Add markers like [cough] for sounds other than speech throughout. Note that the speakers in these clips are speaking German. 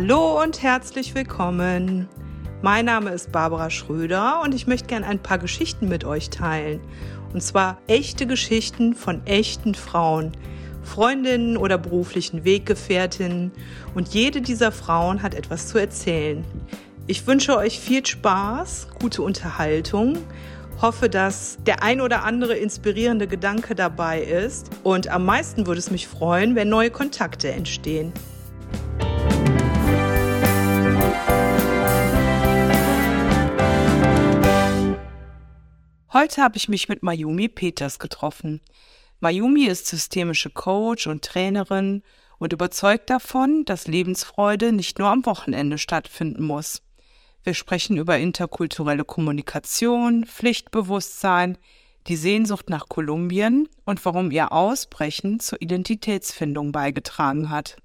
Hallo und herzlich willkommen. Mein Name ist Barbara Schröder und ich möchte gerne ein paar Geschichten mit euch teilen. Und zwar echte Geschichten von echten Frauen, Freundinnen oder beruflichen Weggefährtinnen. Und jede dieser Frauen hat etwas zu erzählen. Ich wünsche euch viel Spaß, gute Unterhaltung hoffe, dass der ein oder andere inspirierende Gedanke dabei ist. Und am meisten würde es mich freuen, wenn neue Kontakte entstehen. Heute habe ich mich mit Mayumi Peters getroffen. Mayumi ist systemische Coach und Trainerin und überzeugt davon, dass Lebensfreude nicht nur am Wochenende stattfinden muss. Wir sprechen über interkulturelle Kommunikation, Pflichtbewusstsein, die Sehnsucht nach Kolumbien und warum ihr Ausbrechen zur Identitätsfindung beigetragen hat.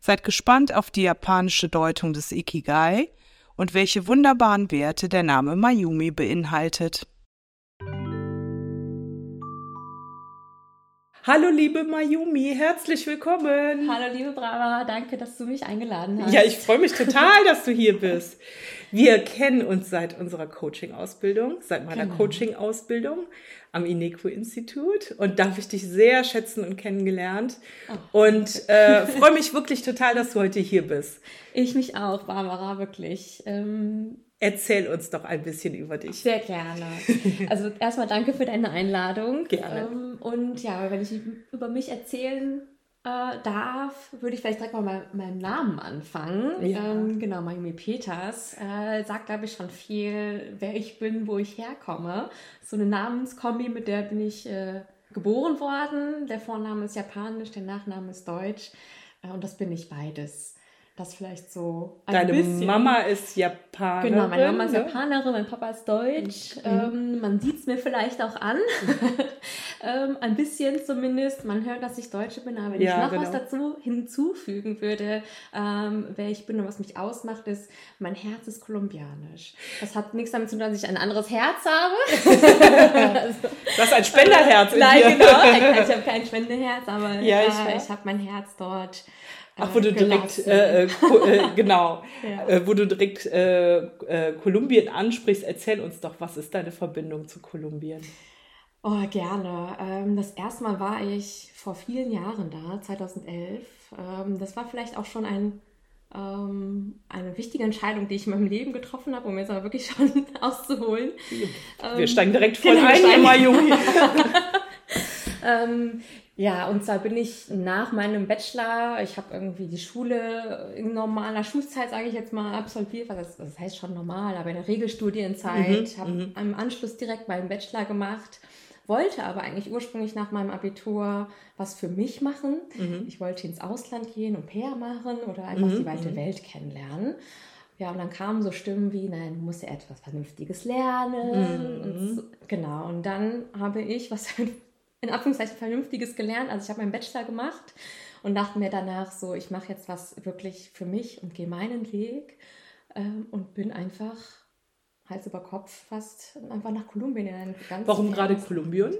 Seid gespannt auf die japanische Deutung des Ikigai und welche wunderbaren Werte der Name Mayumi beinhaltet. Hallo liebe Mayumi, herzlich willkommen. Hallo liebe Brava, danke, dass du mich eingeladen hast. Ja, ich freue mich total, dass du hier bist. Wir kennen uns seit unserer Coaching-Ausbildung, seit meiner genau. Coaching-Ausbildung am INECO-Institut und da habe ich dich sehr schätzen und kennengelernt oh, und äh, freue mich wirklich total, dass du heute hier bist. Ich mich auch, Barbara, wirklich. Ähm Erzähl uns doch ein bisschen über dich. Sehr gerne. [laughs] Also erstmal danke für deine Einladung. Gerne. Ähm, und ja, wenn ich über mich erzählen äh, darf, würde ich vielleicht direkt mal mit meinem Namen anfangen. Ja. Ähm, genau, Mayumi Peters äh, sagt, glaube ich, schon viel, wer ich bin, wo ich herkomme. So eine Namenskombi, mit der bin ich äh, geboren worden. Der Vorname ist japanisch, der Nachname ist deutsch. Äh, und das bin ich beides. Das vielleicht so ein Deine bisschen. Mama ist Japanerin. Genau, meine Mama ist ne? Japanerin, mein Papa ist Deutsch. Mhm. Ähm, man sieht es mir vielleicht auch an. [laughs] ähm, ein bisschen zumindest. Man hört, dass ich Deutsche bin, aber wenn ja, ich noch genau. was dazu hinzufügen würde, ähm, wer ich bin und was mich ausmacht, ist, mein Herz ist kolumbianisch. Das hat nichts damit zu tun, dass ich ein anderes Herz habe. also, [laughs] das ist ein Spenderherz. Nein, genau. Ich habe kein Spenderherz, aber ja, ich, äh, ich habe mein Herz dort Ach, wo du direkt, äh, äh, äh, [laughs] genau, ja. äh, wo du direkt äh, äh, Kolumbien ansprichst, erzähl uns doch, was ist deine Verbindung zu Kolumbien? Oh, gerne. Ähm, das erste Mal war ich vor vielen Jahren da, 2011. Ähm, das war vielleicht auch schon ein, ähm, eine wichtige Entscheidung, die ich in meinem Leben getroffen habe, um jetzt aber wirklich [laughs] schon auszuholen. Wir ähm, steigen direkt voll genau, ein, immer Junge. Ähm, ja, und zwar bin ich nach meinem Bachelor, ich habe irgendwie die Schule in normaler Schulzeit, sage ich jetzt mal, absolviert, was das, heißt schon normal, aber in der Regelstudienzeit, mhm, habe mhm. im Anschluss direkt meinen Bachelor gemacht, wollte aber eigentlich ursprünglich nach meinem Abitur was für mich machen. Mhm. Ich wollte ins Ausland gehen und PR machen oder einfach mhm, die weite mhm. Welt kennenlernen. Ja, und dann kamen so Stimmen wie, nein, du musst ja etwas Vernünftiges lernen. Mhm. Und so, genau, und dann habe ich was in Anführungszeichen Vernünftiges gelernt. Also ich habe meinen Bachelor gemacht und dachte mir danach so, ich mache jetzt was wirklich für mich und gehe meinen Weg ähm, und bin einfach Hals über Kopf fast einfach nach Kolumbien in ganz Warum gerade Kolumbien?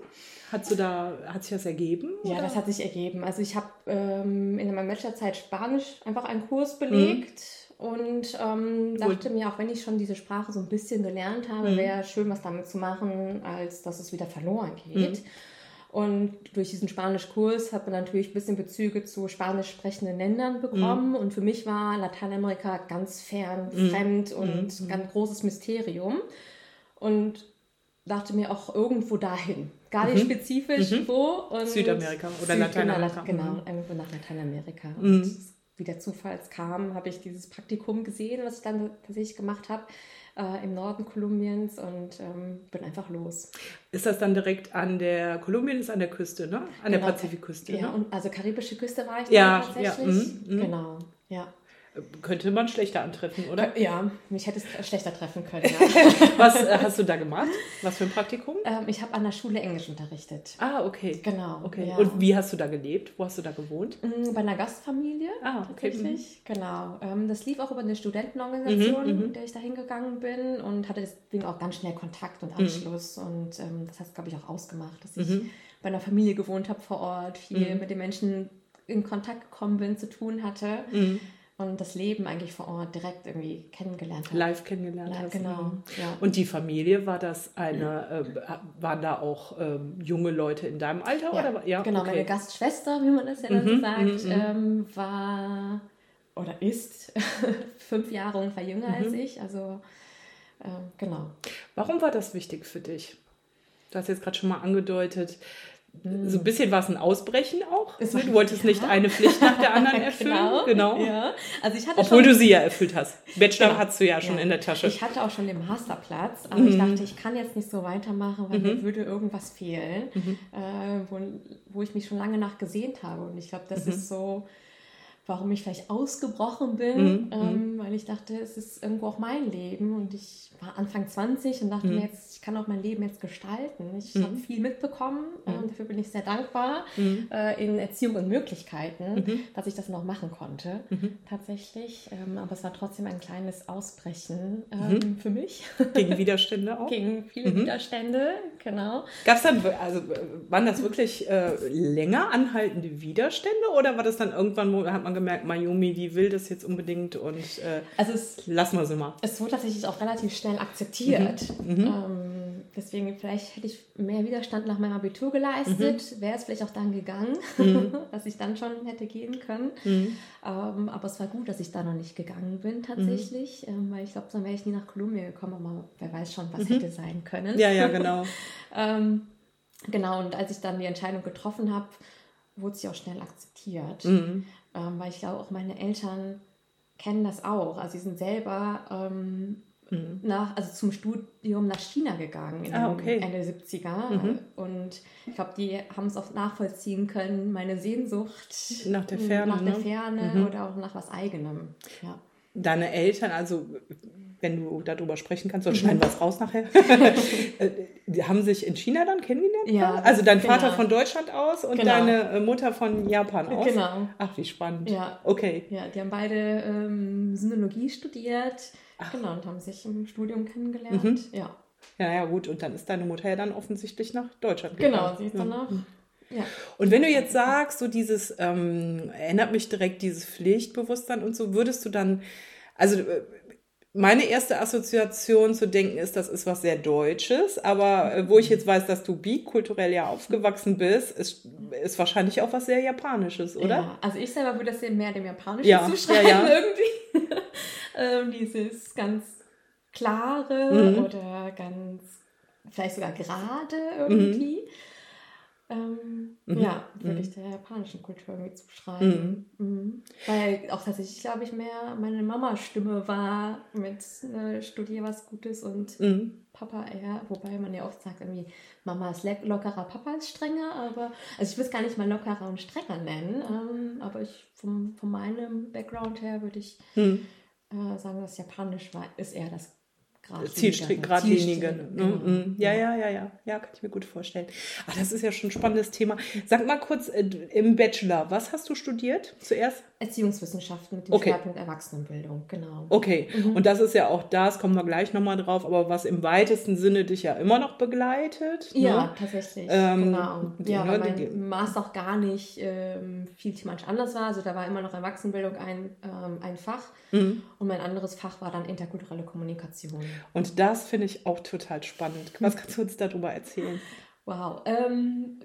Hat du da hat sich das ergeben? Ja, das hat sich ergeben. Also ich habe ähm, in meiner Bachelorzeit Spanisch einfach einen Kurs belegt. Mhm und ähm, dachte mir, auch wenn ich schon diese Sprache so ein bisschen gelernt habe, mhm. wäre schön, was damit zu machen, als dass es wieder verloren geht. Mhm. Und durch diesen Spanischkurs hat man natürlich ein bisschen Bezüge zu spanisch sprechenden Ländern bekommen. Mhm. Und für mich war Lateinamerika ganz fern, mhm. fremd und mhm. ganz großes Mysterium. Und dachte mir auch irgendwo dahin. Gar nicht mhm. spezifisch mhm. wo. Und Südamerika oder Lateinamerika. Genau, genau mhm. irgendwo nach Lateinamerika. Und wie der Zufall kam, habe ich dieses Praktikum gesehen, was ich dann tatsächlich gemacht habe äh, im Norden Kolumbiens und ähm, bin einfach los. Ist das dann direkt an der, Kolumbien ist an der Küste, ne? An genau. der Pazifikküste, Ja, ne? und also karibische Küste war ich ja, tatsächlich. Ja, mm, mm. Genau, ja. Könnte man schlechter antreffen, oder? Ja, mich hätte es schlechter treffen können. Ja. [laughs] Was äh, hast du da gemacht? Was für ein Praktikum? Ähm, ich habe an der Schule Englisch unterrichtet. Ah, okay. Genau. Okay. Ja. Und wie hast du da gelebt? Wo hast du da gewohnt? Mm, bei einer Gastfamilie. Ah, okay. Tatsächlich. Mhm. Genau. Ähm, das lief auch über eine Studentenorganisation, mhm, mhm. mit der ich da hingegangen bin und hatte deswegen auch ganz schnell Kontakt und mhm. Anschluss. Mhm. Und ähm, das hat es, glaube ich, auch ausgemacht, dass ich mhm. bei einer Familie gewohnt habe vor Ort, viel mit den Menschen in Kontakt gekommen bin, zu tun hatte. Und das Leben eigentlich vor Ort direkt irgendwie kennengelernt habe. Live kennengelernt Ja, hast. genau, Mhm. ja. Und die Familie, war das eine, äh, waren da auch ähm, junge Leute in deinem Alter? Ja, oder? ja genau, okay. meine Gastschwester, wie man das ja dann so Mhm, sagt, mhm, ähm, war oder ist [laughs] fünf Jahre ungefähr jünger als Mhm. ich. Also ähm, genau. Warum war das wichtig für dich? Du hast jetzt gerade schon mal angedeutet, Mhm. So ein bisschen war es ein Ausbrechen auch. Es Ne? Du wolltest ja. nicht eine Pflicht nach der anderen [laughs] erfüllen. genau. Ja. Also ich hatte Obwohl schon, du sie ja erfüllt hast. Bachelor Genau. hattest du ja schon Ja. in der Tasche. Ich hatte auch schon den Masterplatz, aber Mhm. ich dachte, ich kann jetzt nicht so weitermachen, weil mir würde irgendwas fehlen, Mhm. äh, wo, wo ich mich schon lange nach gesehnt habe. Und ich glaube, das Mhm. ist so, warum ich vielleicht ausgebrochen bin, Mhm. ähm, weil ich dachte, es ist irgendwo auch mein Leben und ich war Anfang 20 und dachte Mhm. mir jetzt, ich kann auch mein Leben jetzt gestalten. Ich Mhm. habe viel mitbekommen und dafür bin ich sehr dankbar Mhm. äh, in Erziehung und Möglichkeiten, Mhm. dass ich das noch machen konnte, Mhm. tatsächlich. Ähm, aber es war trotzdem ein kleines Ausbrechen Mhm. ähm, für mich Gegen [laughs] Widerstände auch. gegen viele Mhm. Widerstände, genau. Gab es dann, also waren das wirklich äh, länger anhaltende Widerstände oder war das dann irgendwann, wo hat man gemerkt, Mayumi, die will das jetzt unbedingt und äh, Also es, lassen wir sie mal. es wurde tatsächlich auch relativ schnell akzeptiert. Mhm. Ähm, deswegen vielleicht hätte ich mehr Widerstand nach meinem Abitur geleistet, wäre es vielleicht auch dann gegangen, [laughs] was ich dann schon hätte gehen können. Mhm. Ähm, aber es war gut, dass ich da noch nicht gegangen bin tatsächlich, ähm, weil ich glaube, dann wäre ich nie nach Kolumbien gekommen, aber wer weiß schon, was hätte sein können. Ja, ja, genau. [laughs] Ähm, genau, und als ich dann die Entscheidung getroffen habe, wurde sie auch schnell akzeptiert. Mhm. Ähm, weil ich glaube, auch meine Eltern kennen das auch. Also sie sind selber ähm, Mhm. nach, also zum Studium nach China gegangen in Ah, okay. Ende 70er. Mhm. Und ich glaube, die haben es auch nachvollziehen können, meine Sehnsucht Nach der Ferne, nach der ne? Ferne Mhm. oder auch nach was eigenem. Ja. Deine Eltern, also wenn du darüber sprechen kannst, Mhm. sonst schneiden wir es raus nachher, [laughs] äh, die haben sich in China dann kennengelernt? Ja, Also dein Vater genau. von Deutschland aus und Genau. deine äh, Mutter von Japan aus? Genau. Ach, wie spannend. Ja. Okay. Ja, die haben beide ähm, Sinologie studiert. Genau, und haben sich im Studium kennengelernt. Mhm. Ja, Ja, ja, gut. Und dann ist deine Mutter ja dann offensichtlich nach Deutschland genau, gegangen. sie ist danach. Ja. Und wenn du jetzt sagst, so dieses, ähm, erinnert mich direkt dieses Pflichtbewusstsein und so, würdest du dann, also äh, meine erste Assoziation zu denken ist, das ist was sehr Deutsches, aber äh, wo ich jetzt weiß, dass du bikulturell ja aufgewachsen bist, ist, ist wahrscheinlich auch was sehr Japanisches, oder? Ja, also ich selber würde das ja mehr dem Japanischen Ja, zuschreiben ja, ja. [laughs] irgendwie. ähm, dieses ganz klare Mhm. oder ganz, vielleicht sogar gerade irgendwie. Ähm, Mhm. Ja, würde Mhm. ich der japanischen Kultur irgendwie zuschreiben. Mhm. Weil auch tatsächlich, glaube ich, mehr meine Mama-Stimme war mit äh, Studier was Gutes und Mhm. Papa eher, wobei man ja oft sagt, irgendwie Mama ist lockerer, Papa ist strenger, aber also ich würde es gar nicht mal lockerer und strenger nennen, ähm, aber ich vom, von meinem Background her würde ich Mhm. äh, sagen, das Japanisch war, ist eher das Zielstri- Geradlinigere. Geradlinige. Zielstrebige, Ne? genau. Mhm. Ja, ja, ja, ja. Ja, kann ich mir gut vorstellen. Ach, das ist ja schon ein spannendes Thema. Sag mal kurz, äh, im Bachelor, was hast du studiert zuerst? Erziehungswissenschaften mit dem Okay. Schwerpunkt Erwachsenenbildung, genau. Okay, Mhm. und das ist ja auch das, kommen wir gleich nochmal drauf, aber was im weitesten Sinne dich ja immer noch begleitet. Ja, Ne? tatsächlich. Ähm, genau. Ja, ne, weil mein Master auch gar nicht ähm, viel thematisch anders war. Also da war immer noch Erwachsenenbildung ein, ähm, ein Fach Mhm. und mein anderes Fach war dann interkulturelle Kommunikation. Und das finde ich auch total spannend. Was kannst du uns darüber erzählen? Wow. Ähm,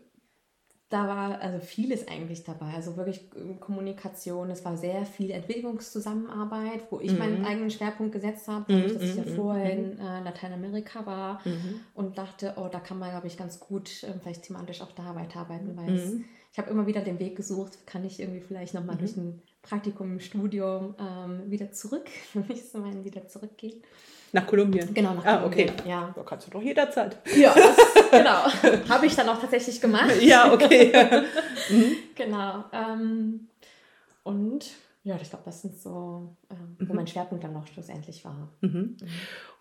da war also vieles eigentlich dabei. Also wirklich ähm, Kommunikation. Es war sehr viel Entwicklungszusammenarbeit, wo ich meinen Mhm. eigenen Schwerpunkt gesetzt habe, Mhm, dadurch, dass ich ja mhm, vorher in äh, Lateinamerika war Mhm. und dachte, oh, da kann man, glaube ich, ganz gut ähm, vielleicht thematisch auch da weiterarbeiten, weil es, Mhm. ich habe immer wieder den Weg gesucht, kann ich irgendwie vielleicht nochmal durch ein Praktikum im Studium ähm, wieder zurück, für mich ist mein wieder zurückgehen. Nach Kolumbien? Genau, nach Ah, okay. Kolumbien, ja. Da kannst du doch jederzeit. Ja, das, [laughs] genau. Habe ich dann auch tatsächlich gemacht. Ja, okay. [laughs] Genau. Ähm, und ja, ich glaube, das sind so, ähm, wo Mhm. mein Schwerpunkt dann noch schlussendlich war. Mhm.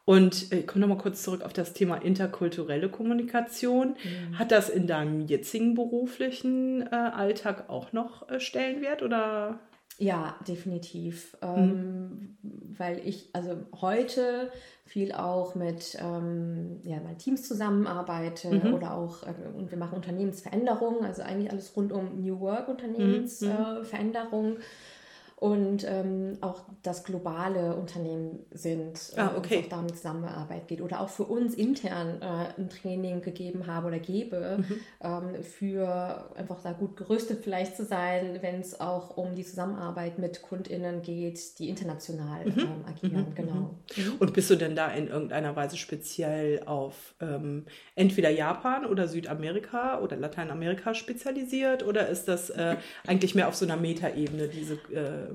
Und äh, ich komme nochmal kurz zurück auf das Thema interkulturelle Kommunikation. Mhm. Hat das in deinem jetzigen beruflichen äh, Alltag auch noch äh, Stellenwert oder? Ja, definitiv. Mhm. Ähm, weil ich also heute viel auch mit ähm, ja, meinen Teams zusammenarbeite Mhm. oder auch, äh, und wir machen Unternehmensveränderungen, also eigentlich alles rund um New Work Mhm. Unternehmensveränderungen. Äh. Und ähm, auch das globale Unternehmen sind äh, ah, okay. und auch damit Zusammenarbeit geht oder auch für uns intern äh, ein Training gegeben habe oder gebe, mhm. ähm, für einfach da gut gerüstet vielleicht zu sein, wenn es auch um die Zusammenarbeit mit KundInnen geht, die international mhm. ähm, agieren. Mhm. Genau. Mhm. Und bist du denn da in irgendeiner Weise speziell auf ähm, entweder Japan oder Südamerika oder Lateinamerika spezialisiert oder ist das äh, eigentlich mehr auf so einer Metaebene, diese äh,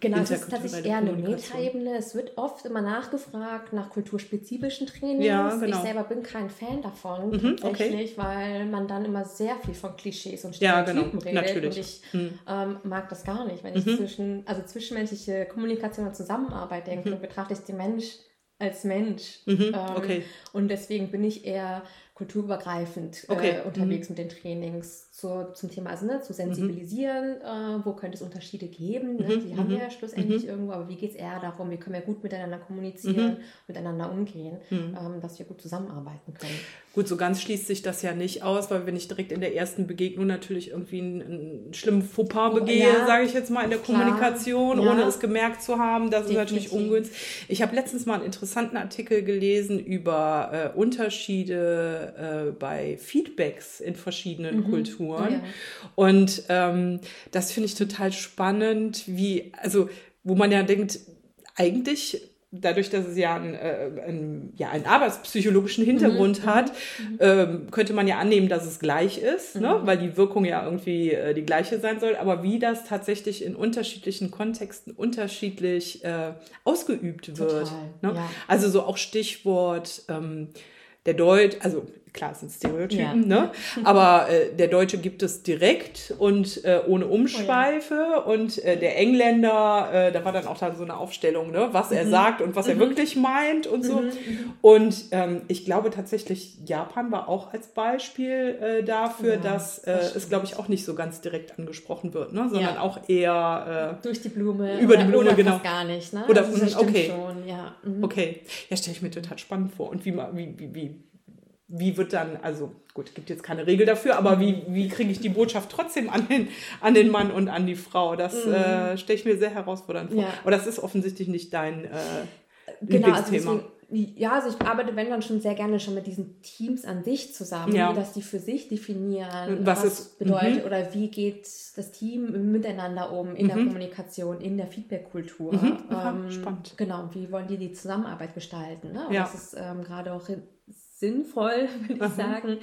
Genau, es ist tatsächlich eher eine Metaebene. Es wird oft immer nachgefragt nach kulturspezifischen Trainings. Ja, genau. Ich selber bin kein Fan davon, mhm, tatsächlich, okay. weil man dann immer sehr viel von Klischees und Stereotypen ja, genau. redet. Natürlich. Und ich mhm. ähm, mag das gar nicht. Wenn ich mhm. zwischen, also zwischenmenschliche Kommunikation und Zusammenarbeit denke, mhm. betrachte ich den Mensch als Mensch. Mhm, ähm, okay. Und deswegen bin ich eher kulturübergreifend äh, okay. unterwegs mhm. mit den Trainings zur, zum Thema, also ne, zu sensibilisieren, mhm. äh, wo könnte es Unterschiede geben. Ne? Mhm. Die haben wir ja schlussendlich mhm. irgendwo, aber wie geht es eher darum, wie können wir gut miteinander kommunizieren, mhm. miteinander umgehen, mhm. ähm, dass wir gut zusammenarbeiten können. Gut, so ganz schließt sich das ja nicht aus, weil wenn ich direkt in der ersten Begegnung natürlich irgendwie einen, einen schlimmen Fauxpas begehe, ja, sage ich jetzt mal in der klar. Kommunikation, ja. ohne es gemerkt zu haben, das Definitiv. ist natürlich ungünstig. Ich habe letztens mal einen interessanten Artikel gelesen über äh, Unterschiede äh, bei Feedbacks in verschiedenen mhm. Kulturen. Ja. Und ähm, das finde ich total spannend, wie, also wo man ja denkt, eigentlich dadurch, dass es ja, ein, äh, ein, ja einen arbeitspsychologischen Hintergrund mhm. hat, mhm. ähm, könnte man ja annehmen, dass es gleich ist, ne? mhm. ne? weil die Wirkung ja irgendwie äh, die gleiche sein soll. Aber wie das tatsächlich in unterschiedlichen Kontexten unterschiedlich äh, ausgeübt wird. Total, ne? ja. Also so auch Stichwort ähm, der Deut, also klar, es sind Stereotypen, ja. ne? aber äh, der Deutsche gibt es direkt und äh, ohne Umschweife oh, ja. und äh, der Engländer, äh, da war dann auch dann so eine Aufstellung, ne? was mhm. er sagt und was mhm. er wirklich meint und so. Mhm. mhm. Und ähm, ich glaube tatsächlich, Japan war auch als Beispiel äh, dafür, ja, dass äh, das es, glaube ich, auch nicht so ganz direkt angesprochen wird, ne? sondern auch eher durch die Blume. Über die Blume, genau. gar nicht. Ne? Oder, also, okay. Schon, ja. Mhm. Okay. Ja, stelle ich mir total spannend vor. Und wie, wie, wie, wie wie wird dann, also gut, gibt jetzt keine Regel dafür, aber wie, wie kriege ich die Botschaft trotzdem an den, an den Mann und an die Frau? Das mhm. äh, stelle ich mir sehr herausfordernd vor. Ja. Aber das ist offensichtlich nicht dein äh, genau, also Lieblingsthema. Also ja, also ich arbeite, wenn dann schon sehr gerne schon mit diesen Teams an sich zusammen, ja. dass die für sich definieren, was, was es bedeutet mhm. oder wie geht das Team miteinander um in mhm. der Kommunikation, in der Feedback-Kultur. Mhm. Ähm, Spannend. Genau, wie wollen die die Zusammenarbeit gestalten? Ne? Und ja. das ist ähm, gerade auch sinnvoll, [laughs] würde ich sagen,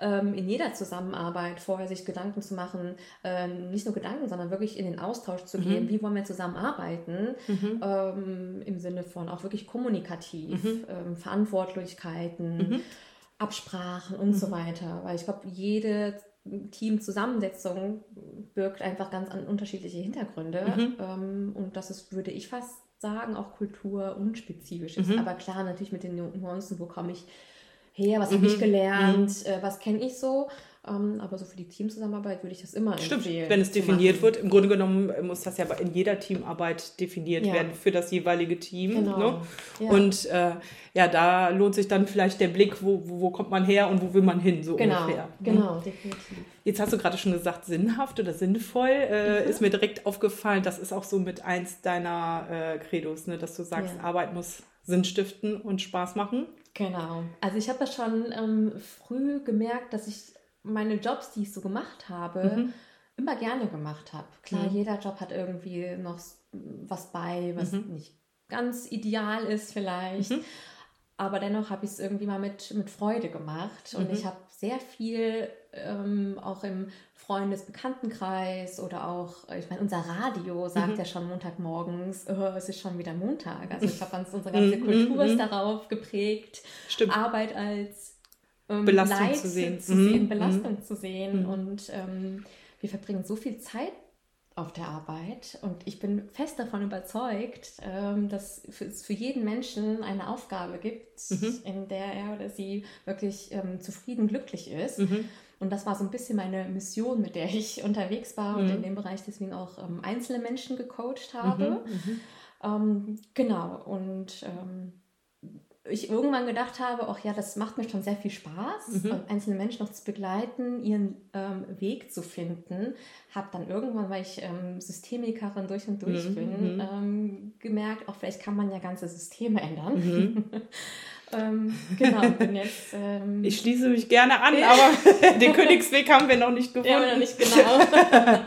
ähm, in jeder Zusammenarbeit vorher sich Gedanken zu machen, ähm, nicht nur Gedanken, sondern wirklich in den Austausch zu gehen, mhm. wie wollen wir zusammenarbeiten, mhm. ähm, im Sinne von auch wirklich kommunikativ, mhm. Ähm, Verantwortlichkeiten, mhm. Absprachen und so mhm. weiter. Weil ich glaube, jede Teamzusammensetzung birgt einfach ganz unterschiedliche Hintergründe. Ähm, und das ist, würde ich fast sagen, auch Kultur unspezifisch ist. Aber klar, natürlich mit den Nuancen, wo komme ich her, was mhm. habe ich gelernt, mhm. äh, was kenne ich so. Ähm, aber so für die Teamzusammenarbeit würde ich das immer Stimmt, wenn es definiert wird. Im Grunde genommen muss das ja in jeder Teamarbeit definiert ja. werden für das jeweilige Team. Genau. Ne? Ja. Und äh, ja, da lohnt sich dann vielleicht der Blick, wo, wo, wo, kommt man her und wo will man hin, so genau. ungefähr. Ne? Genau, definitiv. Jetzt hast du gerade schon gesagt, sinnhaft oder sinnvoll. Äh, mhm. Ist mir direkt aufgefallen, das ist auch so mit eins deiner äh, Credos, ne? dass du sagst, ja. Arbeit muss Sinn stiften und Spaß machen. Genau. Also ich habe das schon ähm, früh gemerkt, dass ich meine Jobs, die ich so gemacht habe, mhm. immer gerne gemacht habe. Klar, mhm. jeder Job hat irgendwie noch was bei, was mhm. nicht ganz ideal ist vielleicht. Mhm. Aber dennoch habe ich es irgendwie mal mit, mit Freude gemacht. Und ich mhm. habe sehr viel ähm, auch im Freundes-Bekanntenkreis oder auch, ich meine, unser Radio sagt mhm. ja schon Montagmorgens, oh, es ist schon wieder Montag. Also ich glaube, unsere ganze mhm, Kultur ist mhm. darauf geprägt, Stimmt. Arbeit als ähm, Belastung Leid zu sehen, zu sehen Belastung zu sehen. Und ähm, wir verbringen so viel Zeit auf der Arbeit und ich bin fest davon überzeugt, ähm, dass es für jeden Menschen eine Aufgabe gibt, mhm. in der er oder sie wirklich ähm, zufrieden, glücklich ist. Mhm. Und das war so ein bisschen meine Mission, mit der ich unterwegs war und mhm. in dem Bereich deswegen auch ähm, einzelne Menschen gecoacht habe. Mhm, mhm. Ähm, genau, und ähm, ich irgendwann gedacht habe, ach ja, das macht mir schon sehr viel Spaß, mhm. einzelne Menschen noch zu begleiten, ihren ähm, Weg zu finden. Habe dann irgendwann, weil ich ähm, Systemikerin durch und durch mhm. bin, mhm. ähm, gemerkt, auch vielleicht kann man ja ganze Systeme ändern. Mhm. [laughs] Ähm, genau, bin jetzt. Ähm, ich schließe mich gerne an, aber [laughs] den Königsweg haben wir noch nicht gefunden. Ja, noch nicht genau. [laughs]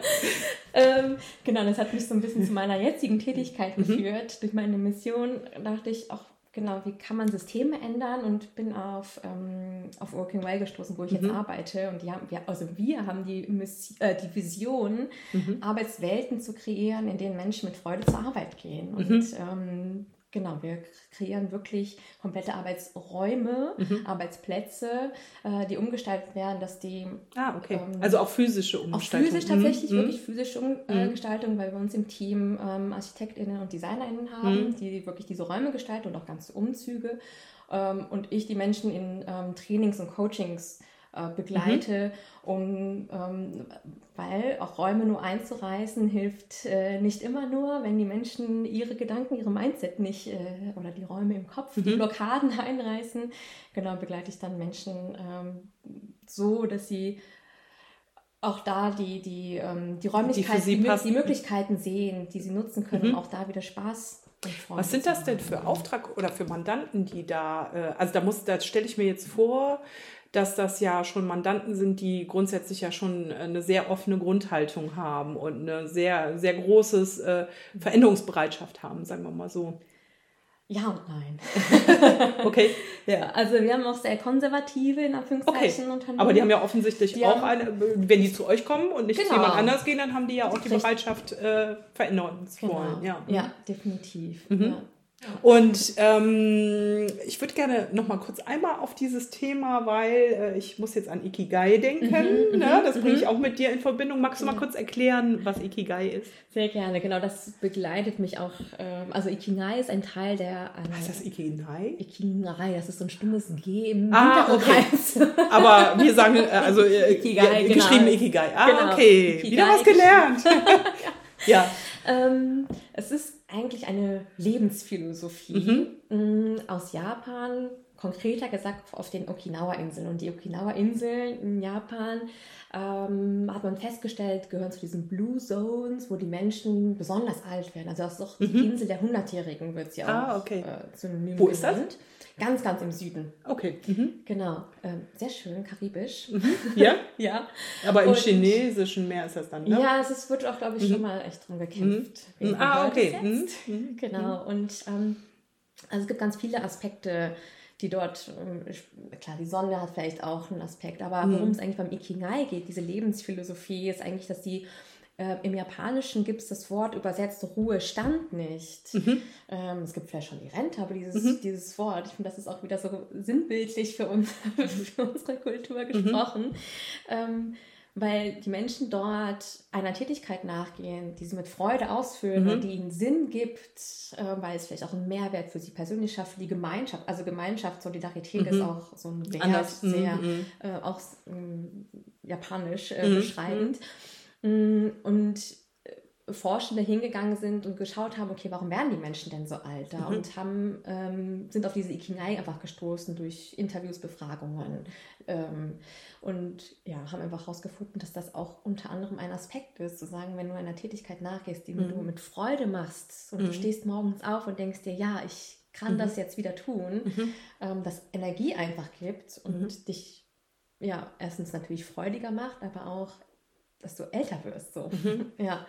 ähm, genau, das hat mich so ein bisschen zu meiner jetzigen Tätigkeit mhm. geführt. Durch meine Mission dachte ich auch, genau, wie kann man Systeme ändern und bin auf, ähm, auf Working Well gestoßen, wo ich mhm. jetzt arbeite. Und die haben, wir, also wir haben die, Mission, äh, die Vision, mhm. Arbeitswelten zu kreieren, in denen Menschen mit Freude zur Arbeit gehen. Und mhm. ähm, Genau, wir kreieren wirklich komplette Arbeitsräume, mhm. Arbeitsplätze, äh, die umgestaltet werden, dass die. Ah, okay. Ähm, also auch physische Umgestaltung. Auch physisch tatsächlich, mhm. wirklich physische Umgestaltung, mhm. weil wir uns im Team ähm, ArchitektInnen und DesignerInnen haben, mhm. die wirklich diese Räume gestalten und auch ganze Umzüge. Ähm, und ich die Menschen in ähm, Trainings und Coachings äh, begleite, mhm. um, ähm, weil auch Räume nur einzureißen hilft äh, nicht immer nur, wenn die Menschen ihre Gedanken, ihre Mindset nicht äh, oder die Räume im Kopf, mhm. die Blockaden [laughs] einreißen. Genau, begleite ich dann Menschen ähm, so, dass sie auch da die, die, ähm, die Räumlichkeiten, die, die, die, Möglichkeiten sehen, die sie nutzen können, mhm. auch da wieder Spaß was sind das denn für Auftrag oder für Mandanten, die da, äh, also da muss, da stelle ich mir jetzt vor, dass das ja schon Mandanten sind, die grundsätzlich ja schon eine sehr offene Grundhaltung haben und eine sehr, sehr großes äh, Veränderungsbereitschaft haben, sagen wir mal so. Ja und nein. [laughs] [laughs] okay. Ja, also wir haben auch sehr konservative in Anführungszeichen okay. Unternehmen. Aber die haben ja offensichtlich die auch eine, wenn die zu euch kommen und nicht genau. zu jemand anders gehen, dann haben die ja auch die Bereitschaft, äh, verändern zu genau. wollen. Ja, ja definitiv. Mhm. Ja. Und ähm, ich würde gerne noch mal kurz einmal auf dieses Thema, weil äh, ich muss jetzt an Ikigai denken. Mhm, mhm ne? Das bringe ich mhm. auch mit dir in Verbindung. Magst du mal kurz erklären, was Ikigai ist? Sehr gerne. Genau, das begleitet mich auch. Ähm, also Ikigai ist ein Teil der. Äh, was ist das Ikigai? Ikigai, das ist so ein stummes G im ah, okay. [laughs] Aber wir sagen äh, also äh, [laughs] Ikigai, genau. geschrieben Ikigai. Ah, genau. okay. Ikigai Wieder was gelernt. [laughs] ja. Ähm, es ist eigentlich eine Lebensphilosophie mhm. Mm, aus Japan, konkreter gesagt auf den Okinawa-Inseln. Und die Okinawa-Inseln in Japan ähm, hat man festgestellt, gehören zu diesen Blue Zones, wo die Menschen besonders alt werden. Also das ist doch mhm. die Insel der Hundertjährigen, wird sie ah, auch ah, okay. äh, synonym Wo genannt. ist das? Ganz, ganz im Süden. Okay. Mhm. Genau. Ähm, sehr schön, karibisch. Mhm. Ja? [laughs] ja. Aber im und, chinesischen Meer ist das dann, ne? Ja, es wird auch, glaube ich, mhm. schon mal echt drum gekämpft. Mhm. Ah, okay. Mhm. Mhm. Genau. Und ähm, also es gibt ganz viele Aspekte, die dort, ähm, klar, die Sonne hat vielleicht auch einen Aspekt, aber worum es eigentlich beim Ikigai geht, diese Lebensphilosophie, ist eigentlich, dass die äh, Im Japanischen gibt es das Wort übersetzt Ruhestand nicht. Mhm. Ähm, es gibt vielleicht schon die Rente, aber dieses, mhm. dieses Wort, ich finde, das ist auch wieder so sinnbildlich für, uns, [laughs] für unsere Kultur mhm. gesprochen. Mhm. Ähm, weil die Menschen dort einer Tätigkeit nachgehen, die sie mit Freude ausführen mhm. und die ihnen Sinn gibt, äh, weil es vielleicht auch einen Mehrwert für sie persönlich schafft, für die Gemeinschaft. Also Gemeinschaft, Solidarität mhm. ist auch so ein Wert, Anders. sehr mhm. äh, auch ähm, japanisch äh, beschreibend. Mm, und äh, Forschende hingegangen sind und geschaut haben, okay, warum werden die Menschen denn so alt da? Mhm. Und haben, ähm, sind auf diese Ikigai einfach gestoßen durch Interviews, Befragungen. Ähm, und ja, haben einfach herausgefunden, dass das auch unter anderem ein Aspekt ist, zu sagen, wenn du einer Tätigkeit nachgehst, die mhm. du mit Freude machst und mhm. du stehst morgens auf und denkst dir, ja, ich kann mhm. das jetzt wieder tun, mhm. ähm, das Energie einfach gibt und mhm. dich ja, erstens natürlich freudiger macht, aber auch dass du älter wirst. So. [laughs] Ja.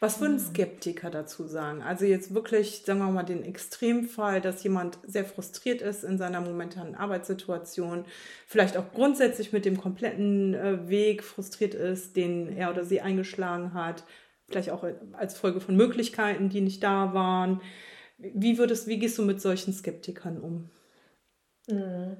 Was würden. Skeptiker dazu sagen? Also jetzt wirklich, sagen wir mal, den Extremfall, dass jemand sehr frustriert ist in seiner momentanen Arbeitssituation, vielleicht auch grundsätzlich mit dem kompletten äh, Weg frustriert ist, den er oder sie eingeschlagen hat, vielleicht auch als Folge von Möglichkeiten, die nicht da waren. Wie würdest, wie gehst du mit solchen Skeptikern um? Mhm.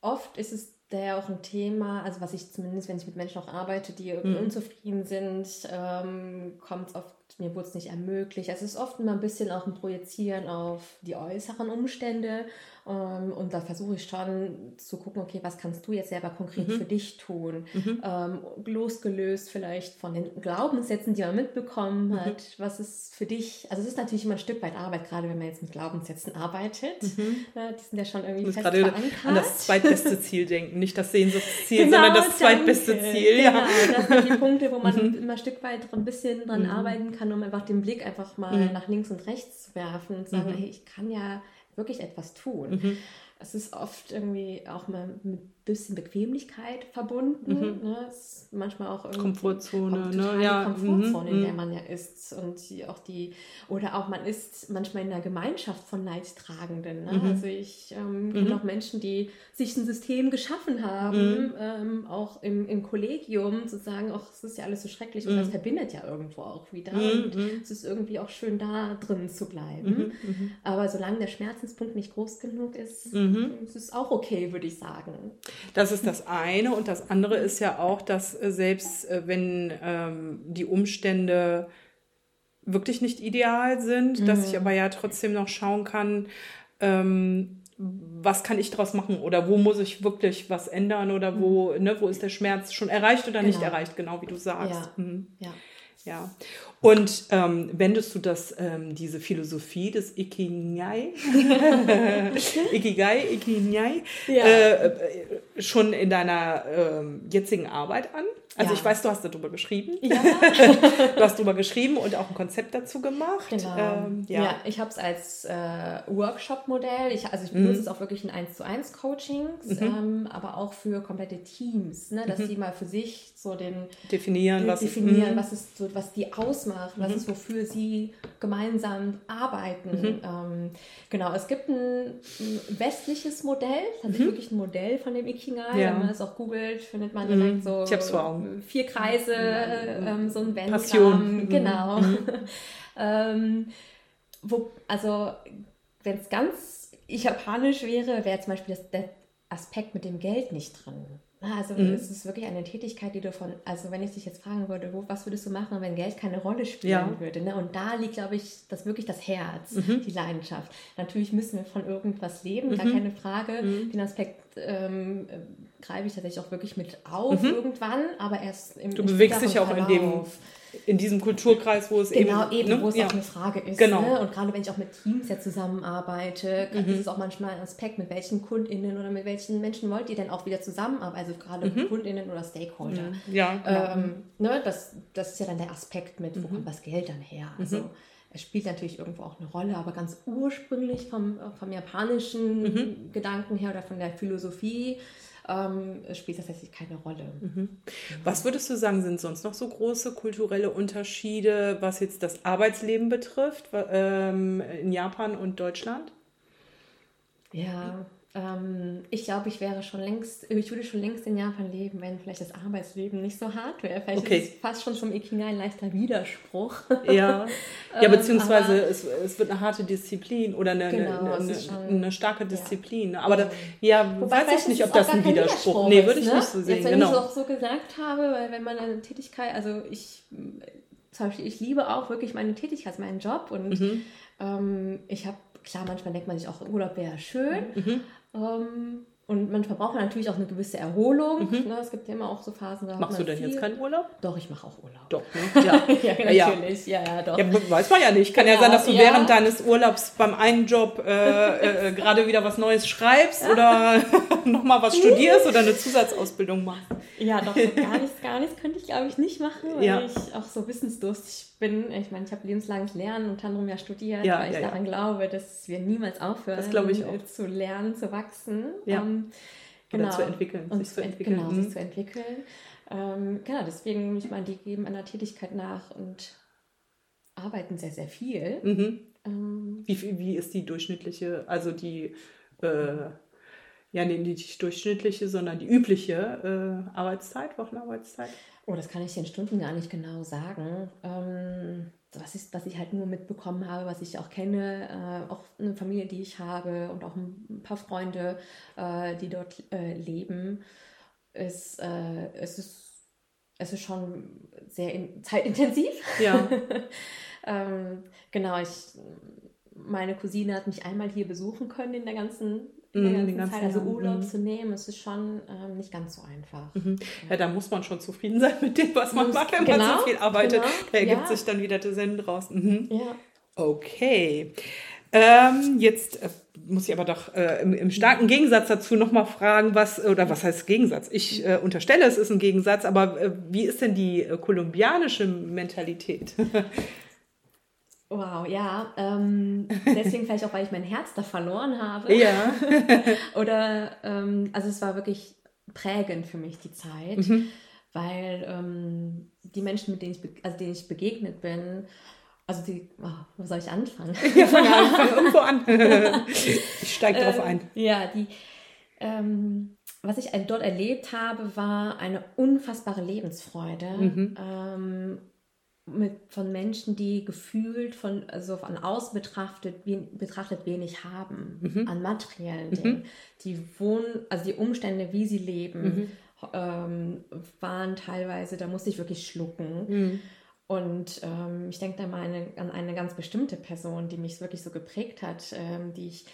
Oft ist es der auch ein Thema, also was ich zumindest, wenn ich mit Menschen auch arbeite, die mhm. unzufrieden sind, ähm, kommt es oft mir wurde es nicht ermöglicht. Es ist oft immer ein bisschen auch ein Projizieren auf die äußeren Umstände. Ähm, und da versuche ich schon zu gucken, okay, was kannst du jetzt selber konkret mhm. für dich tun? Mhm. Ähm, losgelöst vielleicht von den Glaubenssätzen, die man mitbekommen mhm. hat. Was ist für dich, also es ist natürlich immer ein Stück weit Arbeit, gerade wenn man jetzt mit Glaubenssätzen arbeitet. Mhm. die sind ja schon irgendwie fest gerade verankert. an das zweitbeste Ziel denken, nicht das Sehnsuchtsziel, genau, sondern das zweitbeste danke. Ziel. Genau, ja. das sind die Punkte, wo man mhm. immer ein Stück weit ein bisschen dran mhm. arbeiten kann, um einfach den Blick einfach mal nach links und rechts zu werfen und zu sagen, hey, ich kann ja wirklich etwas tun. Mhm. Es ist oft irgendwie auch mal mit bisschen Bequemlichkeit verbunden. Mhm. Ne? Ist manchmal auch irgendwie Komfortzone, ne? ja. Komfortzone, mhm. in der man ja ist. Und die, auch die, oder auch man ist manchmal in einer Gemeinschaft von Leidtragenden. Ne? Mhm. Also ich ähm, kenne mhm. auch Menschen, die sich ein System geschaffen haben, mhm. ähm, auch im, im Kollegium, zu sagen, ach, es ist ja alles so schrecklich und das mhm. verbindet ja irgendwo auch wieder. Und es ist irgendwie auch schön da drin zu bleiben. Aber solange der Schmerzenspunkt nicht groß genug ist, ist es auch okay, würde ich sagen. Das ist das eine. Und das andere ist ja auch, dass äh, selbst äh, wenn ähm, die Umstände wirklich nicht ideal sind, mhm. dass ich aber ja trotzdem noch schauen kann, ähm, was kann ich daraus machen oder wo muss ich wirklich was ändern oder wo, mhm. ne, wo ist der Schmerz schon erreicht oder genau. nicht erreicht, genau wie du sagst. Ja. Mhm. ja. Ja. Und ähm, wendest du das, ähm, diese Philosophie des Ikigai, [laughs] Ikigai, Ikigai, ja. äh, äh, schon in deiner äh, jetzigen Arbeit an? Also ja. ich weiß, du hast darüber geschrieben. Ja. [laughs] du hast darüber geschrieben und auch ein Konzept dazu gemacht. Genau. Ähm, ja. ja. ich habe es als äh, Workshop-Modell. Ich, also ich benutze mhm. es auch wirklich in 1 zu 1 Coachings, mhm. ähm, aber auch für komplette Teams, ne, dass mhm. sie mal für sich so den definieren, was definieren, ist, mhm. was ist so, was die ausmacht, was mhm. ist, wofür sie gemeinsam arbeiten. Mhm. Ähm, genau, es gibt ein, ein westliches Modell, tatsächlich wirklich ein Modell von dem Ikigai. Wenn man es auch googelt, findet man direkt so. Ich habe es vor Augen vier Kreise, ähm, so ein Venn. Passion. Genau. Mhm. [laughs] ähm, wo, also, wenn es ganz japanisch wäre, wäre zum Beispiel das, der Aspekt mit dem Geld nicht drin. Also mhm. es ist wirklich eine Tätigkeit, die du von, also wenn ich dich jetzt fragen würde, wo, was würdest du machen, wenn Geld keine Rolle spielen ja. würde? Ne? Und da liegt, glaube ich, das wirklich das Herz, mhm. die Leidenschaft. Natürlich müssen wir von irgendwas leben, mhm. gar keine Frage. Mhm. Den Aspekt ähm, greife ich tatsächlich auch wirklich mit auf mhm. irgendwann, aber erst im Du bewegst dich auch in dem in diesem Kulturkreis, wo es genau, eben, eben ne? wo es ja. auch eine Frage ist. Genau. Ne? Und gerade wenn ich auch mit Teams ja zusammenarbeite, mhm. ist es auch manchmal ein Aspekt, mit welchen KundInnen oder mit welchen Menschen wollt ihr denn auch wieder zusammenarbeiten, also gerade mhm. KundInnen oder Stakeholder. Mhm. Ja, genau. ähm, ne? das, das ist ja dann der Aspekt mit, wo mhm. kommt das Geld dann her? Also mhm. es spielt natürlich irgendwo auch eine Rolle, aber ganz ursprünglich vom, vom japanischen mhm. Gedanken her oder von der Philosophie ähm, spielt das tatsächlich keine Rolle. Mhm. Was würdest du sagen, sind sonst noch so große kulturelle Unterschiede, was jetzt das Arbeitsleben betrifft, ähm, in Japan und Deutschland? Ja, ähm, ich glaube, ich wäre schon längst, ich würde schon längst in Japan leben, wenn vielleicht das Arbeitsleben nicht so hart wäre. Vielleicht okay. ist es fast schon zum Ikigai ein leichter Widerspruch. Ja, ja [laughs] ähm, beziehungsweise es, es wird eine harte Disziplin oder eine, genau, eine, eine, eine, starke Disziplin. Ja. Aber da, ja, Wobei weiß ich nicht, ob das ein Widerspruch, Widerspruch Nee, würde ich ne? nicht so sehen. Jetzt, wenn genau. ich es auch so gesagt habe, weil wenn man eine Tätigkeit, also ich zum Beispiel, ich liebe auch wirklich meine Tätigkeit, meinen Job und mhm. ähm, ich habe klar, manchmal denkt man sich auch, Urlaub wäre schön, mhm. Ähm, und man natürlich auch eine gewisse Erholung. Mhm. Ne? Es gibt ja immer auch so Phasen. Da Machst du denn viel... jetzt keinen Urlaub? Doch, ich mache auch Urlaub. Doch, ne? [laughs] ja. ja, natürlich. Ja. ja, doch. Ja, weiß man ja nicht. Kann genau. ja sein, dass du ja. während deines Urlaubs beim einen Job äh, [laughs] äh, gerade wieder was Neues schreibst oder [laughs] nochmal was studierst oder eine Zusatzausbildung machst. Ja, doch, gar nichts, gar nichts könnte ich, glaube ich, nicht machen, weil ja. ich auch so wissensdurstig bin. Ich meine, ich habe lebenslanges Lernen und anderem ja studiert, ja, weil ich daran glaube, dass wir niemals aufhören, zu lernen, zu wachsen. Ja. Um, ähm, genau. Oder zu entwickeln, und sich zu entwickeln. Genau, mhm. sich zu entwickeln. Ähm, genau, deswegen, ich meine, die geben einer Tätigkeit nach und arbeiten sehr, sehr viel. Mhm. Ähm, wie, wie ist die durchschnittliche, also die äh, ja, nee, nicht durchschnittliche, sondern die übliche äh, Arbeitszeit, Wochenarbeitszeit? Oh, das kann ich den Stunden gar nicht genau sagen. Ähm, was, ist, was ich halt nur mitbekommen habe, was ich auch kenne, äh, auch eine Familie, die ich habe und auch ein paar Freunde, äh, die dort äh, leben, ist, äh, es ist es ist schon sehr in, zeitintensiv. Ja. [laughs] ähm, genau, ich, meine Cousine hat mich einmal hier besuchen können in der ganzen Mhm, den ganzen Zeit. Also Jahr. Urlaub Mhm. zu nehmen, es ist schon ähm, nicht ganz so einfach. Ja, da muss man schon zufrieden sein mit dem, was man Muss- macht, wenn man genau, so viel arbeitet. genau, Da ergibt ja. sich dann wieder der Sinn draus. Mhm. Ja. Okay. Ähm, jetzt äh, muss ich aber doch äh, im, im starken Gegensatz dazu nochmal fragen, was, oder was heißt Gegensatz? Ich äh, unterstelle, es ist ein Gegensatz, aber äh, wie ist denn die äh, kolumbianische Mentalität? [laughs] Wow, ja. Ähm, deswegen vielleicht auch, weil ich mein Herz da verloren habe. ja. [laughs] Oder, ähm, also es war wirklich prägend für mich die Zeit, Mhm. weil ähm, die Menschen, mit denen ich, also denen ich begegnet bin, also die, oh, wo soll ich anfangen? [laughs] Ja, fang an, fang irgendwo an. [laughs] ich steige drauf Ähm, ein. Ja, die, ähm, was ich dort erlebt habe, war eine unfassbare Lebensfreude Mhm. Mit, von Menschen, die gefühlt von, also von außen betrachtet, wen, betrachtet wenig haben Mhm. an materiellen Dingen. Die wohnen, also die Umstände, wie sie leben, Mhm. ähm, waren teilweise, da musste ich wirklich schlucken. Mhm. Und ähm, ich denke da mal eine, an eine ganz bestimmte Person, die mich wirklich so geprägt hat, ähm, die ich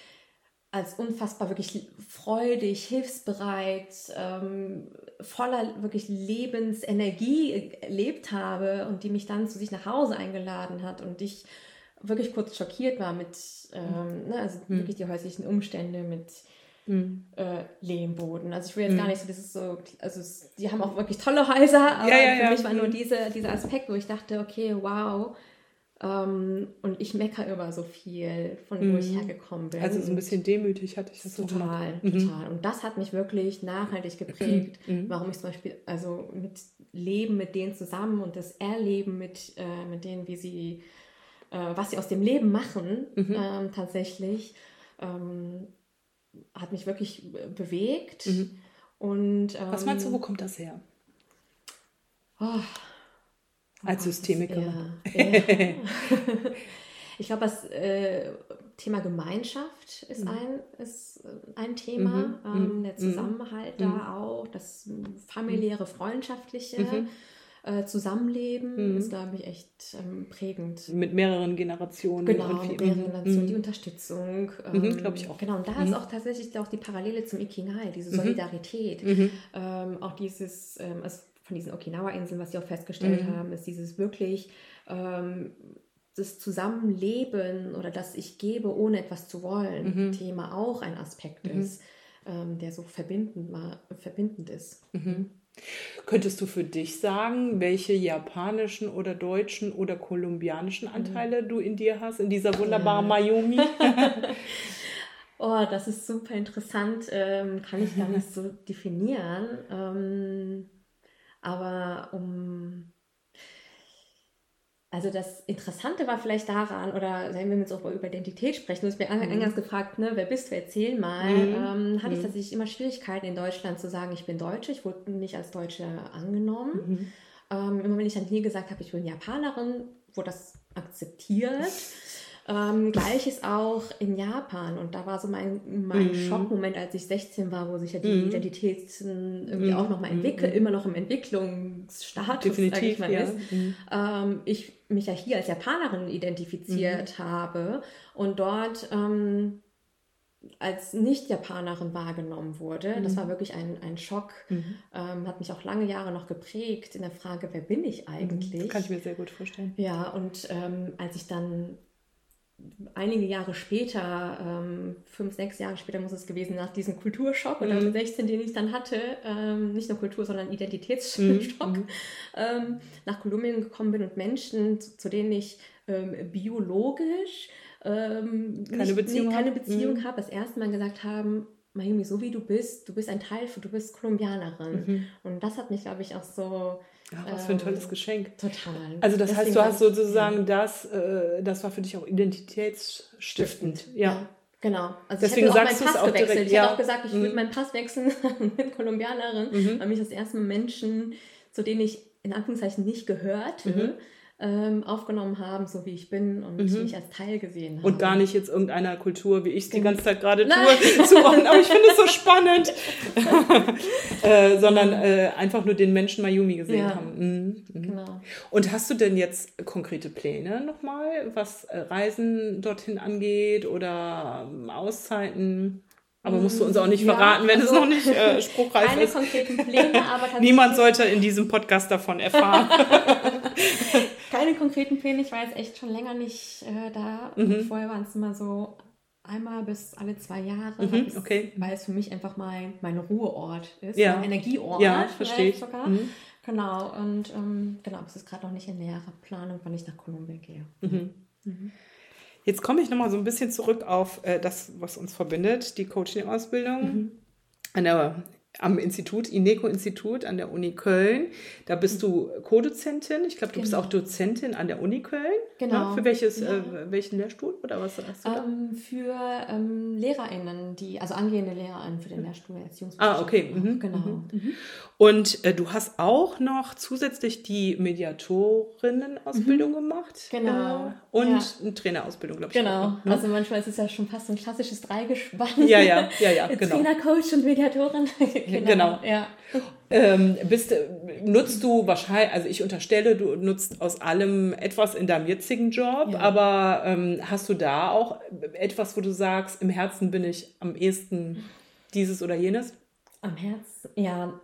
als unfassbar wirklich freudig, hilfsbereit, ähm, voller wirklich Lebensenergie erlebt habe und die mich dann zu sich nach Hause eingeladen hat und ich wirklich kurz schockiert war mit, ähm, ne, also Mhm. wirklich die häuslichen Umstände mit Mhm. äh, Lehmboden. Also ich will jetzt Mhm. gar nicht so, das ist so, also es, die haben auch wirklich tolle Häuser, aber Ja, ja, für ja. mich war nur Mhm. diese, dieser Aspekt, wo ich dachte, okay, wow. Ähm, und ich meckere über so viel, von wo ich Mhm. hergekommen bin. Also so ein bisschen demütig hatte ich das so Total, gemacht. Mhm. total. Und das hat mich wirklich nachhaltig [clears throat] geprägt, Mhm. warum ich zum Beispiel, also mit Leben mit denen zusammen und das Erleben mit, äh, mit denen, wie sie, äh, was sie aus dem Leben machen, Mhm. ähm, tatsächlich, ähm, hat mich wirklich äh, bewegt. Mhm. Und, ähm, Was meinst du, wo kommt das her? Oh, Als Systemikerin. Ja, ja. [laughs] ich glaube, das äh, Thema Gemeinschaft ist, Mhm. ein, ist äh, ein Thema. Mhm. Ähm, Mhm. der Zusammenhalt Mhm. da auch, das familiäre, freundschaftliche Mhm. äh, Zusammenleben Mhm. ist, glaube ich, echt ähm, prägend. Mit mehreren Generationen. Genau, mit mehreren Mhm. die Unterstützung. Mhm, ähm, glaub ich auch. Genau, und da Mhm. ist auch tatsächlich auch die Parallele zum Ikingai, diese Mhm. Solidarität. Mhm. Ähm, auch dieses, ähm, also von diesen Okinawa-Inseln, was sie auch festgestellt Mhm. haben, ist dieses wirklich ähm, das Zusammenleben oder das Ich gebe, ohne etwas zu wollen, Mhm. Thema auch ein Aspekt Mhm. ist, ähm, der so verbindend, ma- verbindend ist. Mhm. Könntest du für dich sagen, welche japanischen oder deutschen oder kolumbianischen Anteile du in dir hast, in dieser wunderbaren Mhm. Ja. Mayumi? [laughs] Oh, das ist super interessant, ähm, kann ich gar nicht so definieren. Ähm, aber um. Also das Interessante war vielleicht daran, oder wenn wir jetzt auch über Identität sprechen, du hast mir Mhm. eingangs gefragt, ne, wer bist du, erzähl mal. Mhm. Ähm, hatte ich Mhm. tatsächlich immer Schwierigkeiten in Deutschland zu sagen, ich bin Deutsche. Ich wurde nicht als Deutsche angenommen. Mhm. Ähm, immer wenn ich dann hier gesagt habe, ich bin Japanerin, wurde das akzeptiert. [laughs] Ähm, Gleiches auch in Japan. Und da war so mein, mein Mhm. Schockmoment, als ich 16 war, wo sich ja die Mhm. Identitäten irgendwie Mhm. auch nochmal entwickeln, immer noch im Entwicklungsstatus, sag ich Definitiv, mal, ja. ist. Mhm. Ähm, ich mich ja hier als Japanerin identifiziert Mhm. habe und dort ähm, als Nicht-Japanerin wahrgenommen wurde. Das Mhm. war wirklich ein, ein Schock. Mhm. Ähm, hat mich auch lange Jahre noch geprägt in der Frage, wer bin ich eigentlich? Kann ich mir sehr gut vorstellen. Ja, und ähm, als ich dann einige Jahre später, ähm, fünf, sechs Jahre später muss es gewesen, nach diesem Kulturschock oder Mhm. mit 16, den ich dann hatte, ähm, nicht nur Kultur, sondern Mhm. Identitätsschock, Mhm. ähm, nach Kolumbien gekommen bin und Menschen, zu, zu denen ich ähm, biologisch ähm, Keine nicht, Beziehung nee, keine? Beziehung Mhm. habe, das erste Mal gesagt haben, Mayumi, so wie du bist, du bist ein Teil, von- du bist Kolumbianerin. Mhm. Und das hat mich, glaube ich, auch so Ach, was für ein Ähm, tolles Geschenk. total. Also das heißt, Deswegen du war hast ich- sozusagen das, äh, das war für dich auch identitätsstiftend. Ja. Genau. Also Deswegen ich hätte auch meinen du Pass auch gewechselt. direkt, ich ja. hätte auch gesagt, ich Mhm. würde meinen Pass wechseln [laughs] mit Kolumbianerin, Mhm. weil mich das erste Mal Menschen, zu denen ich in Anführungszeichen nicht gehörte, Mhm. Ähm, aufgenommen haben, so wie ich bin und mhm. mich als Teil gesehen haben. Und gar nicht jetzt irgendeiner Kultur, wie ich es die ganze Zeit gerade tue, [laughs] zuordnen. Aber ich finde es so [laughs] spannend. [laughs] äh, sondern äh, einfach nur den Menschen Mayumi gesehen ja. haben. Mhm. Mhm. Genau. Und hast du denn jetzt konkrete Pläne nochmal, was äh, Reisen dorthin angeht oder ähm, Auszeiten? Aber musst du uns auch nicht ja, verraten, wenn also es noch nicht äh, [laughs] spruchreif keine ist. Keine konkreten Pläne, aber Niemand sollte in diesem Podcast davon erfahren. [laughs] keine konkreten Pläne. Ich war jetzt echt schon länger nicht äh, da. Mhm. Vorher waren es immer so einmal bis alle zwei Jahre, mhm, okay. weil es für mich einfach mein, mein Ruheort ist, ja. mein Energieort. Ja, verstehe ich. Sogar. Mhm. Genau, und ähm, genau, es ist gerade noch nicht in näherer Planung, wann ich nach Kolumbien gehe. Mhm. Jetzt komme ich nochmal so ein bisschen zurück auf äh, das, was uns verbindet, die Coaching-Ausbildung. Mhm. An der am Institut, INECO-Institut an der Uni Köln. Da bist du Co-Dozentin. Ich glaube, du genau. bist auch Dozentin an der Uni Köln. Genau. Ja, für welches, ja. äh, welchen Lehrstuhl oder was hast du da? Ähm, für ähm, LehrerInnen, die, also angehende LehrerInnen für den Lehrstuhl Ah, okay. Mhm. Genau. Mhm. mhm. Und äh, du hast auch noch zusätzlich die Mediatorinnen-Ausbildung mhm. gemacht. Genau. Äh, und ja. eine Trainerausbildung, glaube ich. Genau. Auch, ne? Also manchmal ist es ja schon fast ein klassisches Dreigespann. Ja, ja, ja, ja. [laughs] genau. Trainer, Coach und Mediatorin. Genau. genau. Ja. Ähm, bist, nutzt du wahrscheinlich, also ich unterstelle, du nutzt aus allem etwas in deinem jetzigen Job, ja. aber ähm, hast du da auch etwas, wo du sagst, im Herzen bin ich am ehesten dieses oder jenes? Am Herzen, ja,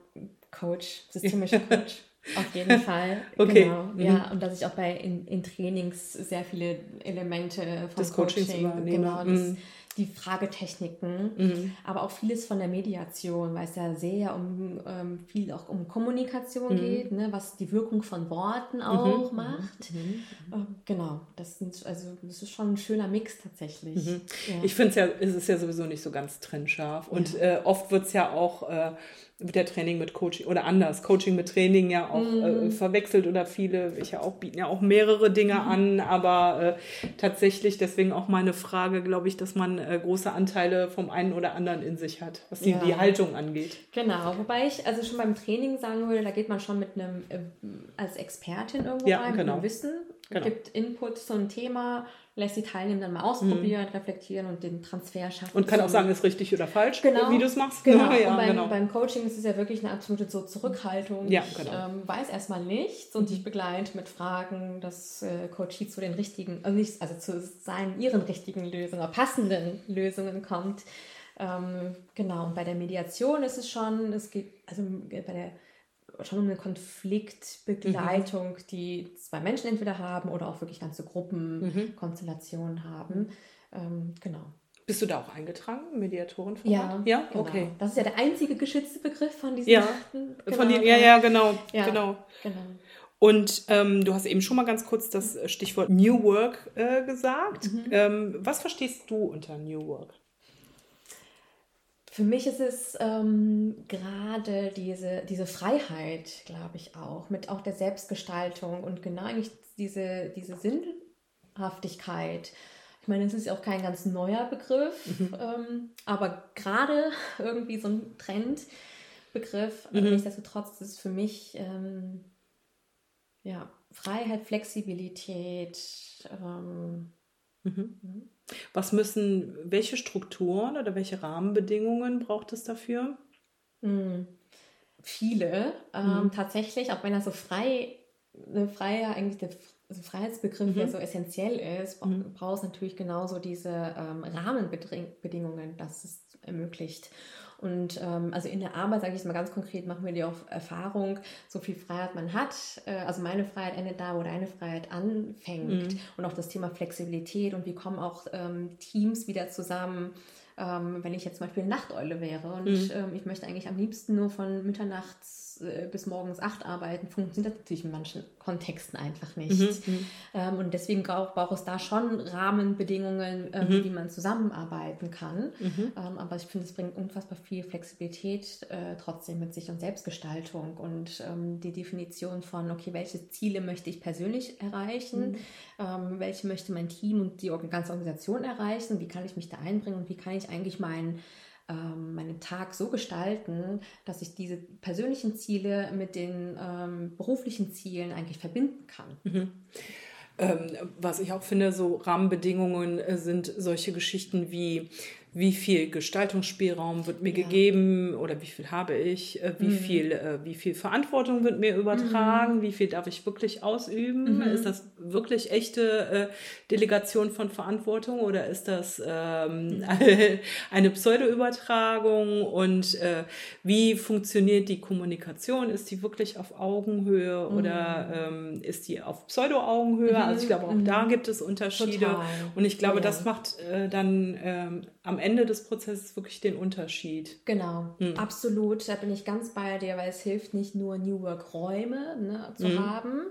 Coach, systemischer [laughs] Coach. Auf jeden Fall. Okay. Genau. Mhm. Ja, und dass ich auch bei in, in Trainings sehr viele Elemente vom des Coaching, Coaching genau, das, mhm die Fragetechniken, mhm. aber auch vieles von der Mediation, weil es ja sehr um ähm, viel auch um Kommunikation mhm. geht, ne, was die Wirkung von Worten mhm. auch mhm. macht. Äh, genau, das sind also das ist schon ein schöner Mix tatsächlich. Mhm. Ja. Ich finde es ja, es ist ja sowieso nicht so ganz trennscharf und ja. äh, oft wird es ja auch äh, wird der Training mit Coaching oder anders, Coaching mit Training ja auch äh, mhm. äh, verwechselt oder viele, ich ja auch bieten ja auch mehrere Dinge mhm. an, aber äh, tatsächlich deswegen auch meine Frage, glaube ich, dass man äh, große Anteile vom einen oder anderen in sich hat, was die, ja. die Haltung angeht. Genau, wobei ich also schon beim Training sagen würde, da geht man schon mit einem äh, als Expertin irgendwo ja, rein, genau. mit einem Wissen, genau. gibt Input zu einem Thema lässt die Teilnehmer dann mal ausprobieren, mhm. reflektieren und den Transfer schaffen. Und kann auch sagen, ist richtig oder falsch, genau. wie du es machst. Genau. [laughs] Ja, und beim, genau. beim, Coaching ist es ja wirklich eine absolute so Zurückhaltung. Ja, genau. Ich ähm, weiß erstmal nichts und ich begleite mit Fragen, dass äh, Coachie zu den richtigen, also nicht, also zu seinen, ihren richtigen Lösungen, passenden Lösungen kommt. Ähm, genau, und bei der Mediation ist es schon, es geht, also bei der schon um eine Konfliktbegleitung, mhm. die zwei Menschen entweder haben oder auch wirklich ganze Gruppenkonstellationen mhm. haben. Ähm, genau. Bist du da auch eingetragen, Mediatorin? Ja, ja, genau. okay. Das ist ja der einzige geschützte Begriff von diesen. Ja, genau, von den, ja, ja, genau, ja, genau. genau. Und ähm, du hast eben schon mal ganz kurz das Stichwort New Work äh, gesagt. Mhm. Ähm, was verstehst du unter New Work? Für mich ist es ähm, gerade diese, diese Freiheit, glaube ich auch, mit auch der Selbstgestaltung und genau eigentlich diese, diese Sinnhaftigkeit. Ich meine, es ist ja auch kein ganz neuer Begriff, mhm. ähm, aber gerade [laughs] irgendwie so ein Trendbegriff. Mhm. Nichtsdestotrotz ist es für mich ähm, ja, Freiheit, Flexibilität. Ähm, mhm. mhm. Was müssen, welche Strukturen oder welche Rahmenbedingungen braucht es dafür? Mhm. Viele. Ähm, mhm. Tatsächlich, auch wenn er so frei, eine freie, eigentlich der also Freiheitsbegriff mhm. ja so essentiell ist, mhm. braucht es natürlich genauso diese ähm, Rahmenbedingungen, dass es ermöglicht. Und ähm, also in der Arbeit, sage ich es mal ganz konkret, machen wir die auf Erfahrung, so viel Freiheit man hat. Äh, also meine Freiheit endet da, wo deine Freiheit anfängt. Mhm. Und auch das Thema Flexibilität und wie kommen auch ähm, Teams wieder zusammen. Ähm, wenn ich jetzt zum Beispiel Nachteule wäre und mhm. ähm, ich möchte eigentlich am liebsten nur von Mitternachts äh, bis morgens acht arbeiten, funktioniert das natürlich in manchen Kontexten einfach nicht. Mhm, mhm. ähm, und deswegen braucht, braucht es da schon Rahmenbedingungen, ähm, mhm. wie man zusammenarbeiten kann. Mhm. Ähm, aber ich finde, es bringt unfassbar viel Flexibilität äh, trotzdem mit sich und Selbstgestaltung und ähm, die Definition von, okay, welche Ziele möchte ich persönlich erreichen, mhm. ähm, welche möchte mein Team und die ganze Organisation erreichen, wie kann ich mich da einbringen und wie kann ich eigentlich meinen ähm, meinen Tag so gestalten, dass ich diese persönlichen Ziele mit den ähm, beruflichen Zielen eigentlich verbinden kann. Mhm. Ähm, was ich auch finde, so Rahmenbedingungen äh, sind solche Geschichten wie wie viel Gestaltungsspielraum wird mir ja. gegeben oder wie viel habe ich, äh, wie, mhm. viel, äh, wie viel Verantwortung wird mir übertragen, mhm. wie viel darf ich wirklich ausüben. Mhm. Ist das wirklich echte äh, Delegation von Verantwortung oder ist das ähm, mhm. [laughs] eine Pseudo-Übertragung und äh, wie funktioniert die Kommunikation? Ist die wirklich auf Augenhöhe oder mhm. ähm, ist die auf Pseudo-Augenhöhe? Also ich glaube, auch da mhm. gibt es Unterschiede Total. und ich glaube, ja. das macht äh, dann ähm, am Ende des Prozesses wirklich den Unterschied. Genau, hm. absolut. Da bin ich ganz bei dir, weil es hilft nicht nur New Work Räume ne, zu hm. haben.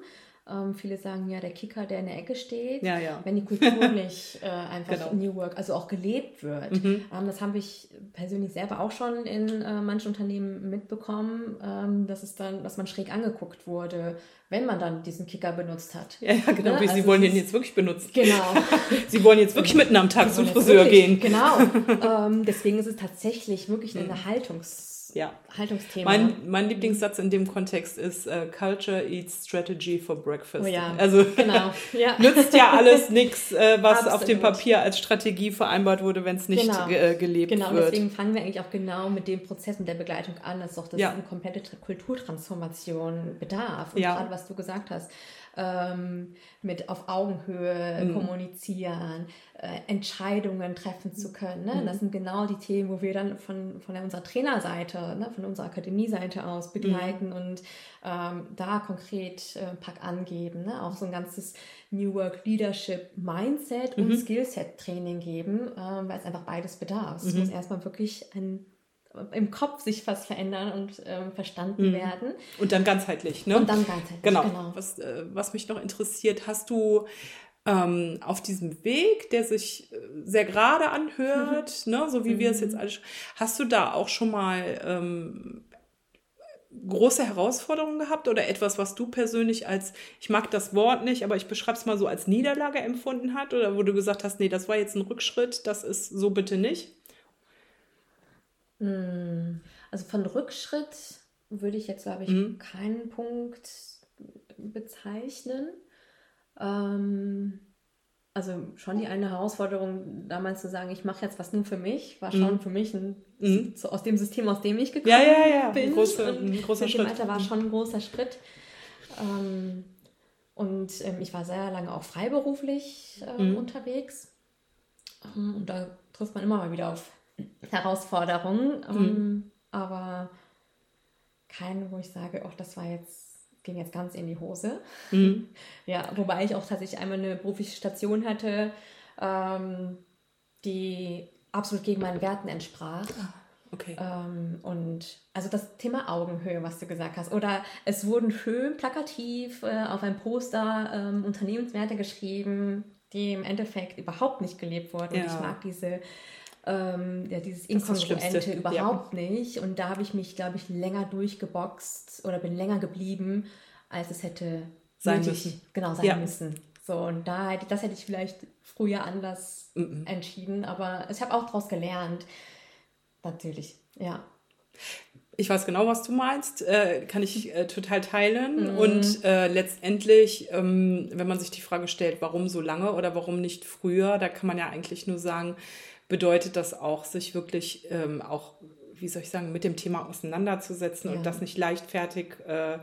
Ähm, viele sagen ja, der Kicker, der in der Ecke steht, ja, ja. wenn die Kultur [laughs] nicht äh, einfach genau. New Work, also auch gelebt wird. Mhm. Ähm, das habe ich persönlich selber auch schon in äh, manchen Unternehmen mitbekommen, ähm, dass es dann, dass man schräg angeguckt wurde, wenn man dann diesen Kicker benutzt hat. Ja, ja genau. Ne? Sie also wollen den jetzt wirklich benutzen. Genau. [laughs] Sie wollen jetzt wirklich mitten am Tag zum Friseur wirklich, gehen. Genau. [laughs] ähm, deswegen ist es tatsächlich wirklich eine mhm. Haltungs- ja. Haltungsthema. Mein, mein Lieblingssatz in dem Kontext ist uh, Culture eats strategy for breakfast. Oh ja, also genau. [laughs] ja. nützt ja alles [laughs] nichts, äh, was Absolut. auf dem Papier als Strategie vereinbart wurde, wenn es nicht genau. ge äh, gelebt genau. wird. Genau, deswegen fangen wir eigentlich auch genau mit dem Prozess mit der Begleitung an, dass doch das ja. eine komplette Kulturtransformation bedarf. Und ja. gerade was du gesagt hast, ähm, mit auf Augenhöhe mhm. kommunizieren, äh, Entscheidungen treffen zu können. Ne? Mhm. Das sind genau die Themen, wo wir dann von, von unserer Trainerseite, ne, von unserer Akademieseite aus begleiten mhm. und ähm, da konkret äh, Pack angeben. Ne? Auch so ein ganzes New Work Leadership Mindset und mhm. Skillset Training geben, äh, weil es einfach beides bedarf. Es mhm. muss erstmal wirklich ein im Kopf sich was verändern und ähm, verstanden mhm. werden. Und dann ganzheitlich, ne? Und dann ganzheitlich, genau. genau. Was, äh, was mich noch interessiert, hast du ähm, auf diesem Weg, der sich äh, sehr gerade anhört, mhm. ne, so wie mhm. wir es jetzt alles, hast du da auch schon mal ähm, große Herausforderungen gehabt oder etwas, was du persönlich als, ich mag das Wort nicht, aber ich beschreibe es mal so als Niederlage empfunden hat oder wo du gesagt hast, nee, das war jetzt ein Rückschritt, das ist so bitte nicht? Hm, also von Rückschritt würde ich jetzt, glaube ich, mhm. keinen Punkt bezeichnen. Ähm, also schon die eine Herausforderung, damals zu sagen, ich mache jetzt was nur für mich, war schon mhm. für mich ein, mhm. so aus dem System, aus dem ich gekommen ja, ja, ja. bin. Ein, große, ein großer Schritt. Alter war mhm. schon ein großer Schritt. Ähm, und ähm, ich war sehr lange auch freiberuflich äh, mhm. unterwegs. Ähm, und da trifft man immer mal wieder auf Herausforderung, ähm, mhm. aber keine, wo ich sage, oh, das war jetzt ging jetzt ganz in die Hose. Mhm. [laughs] Ja, wobei ich auch tatsächlich einmal eine berufliche Station hatte, ähm, die absolut gegen meinen Werten entsprach. Ah, okay. Ähm, und also das Thema Augenhöhe, was du gesagt hast. Oder es wurden schön plakativ äh, auf ein Poster ähm, Unternehmenswerte geschrieben, die im Endeffekt überhaupt nicht gelebt wurden. Ja. Und ich mag diese ähm, ja, dieses Inkongruente überhaupt ja. nicht. Und da habe ich mich, glaube ich, länger durchgeboxt oder bin länger geblieben, als es hätte sein müssen. Genau, sein ja. müssen. So, und da, das hätte ich vielleicht früher anders mhm. entschieden, aber ich habe auch daraus gelernt. Natürlich, ja. Ich weiß genau, was du meinst, äh, kann ich äh, total teilen. Mhm. Und äh, letztendlich, ähm, wenn man sich die Frage stellt, warum so lange oder warum nicht früher, da kann man ja eigentlich nur sagen, bedeutet das auch, sich wirklich ähm, auch, wie soll ich sagen, mit dem Thema auseinanderzusetzen ja. und das nicht leichtfertig äh,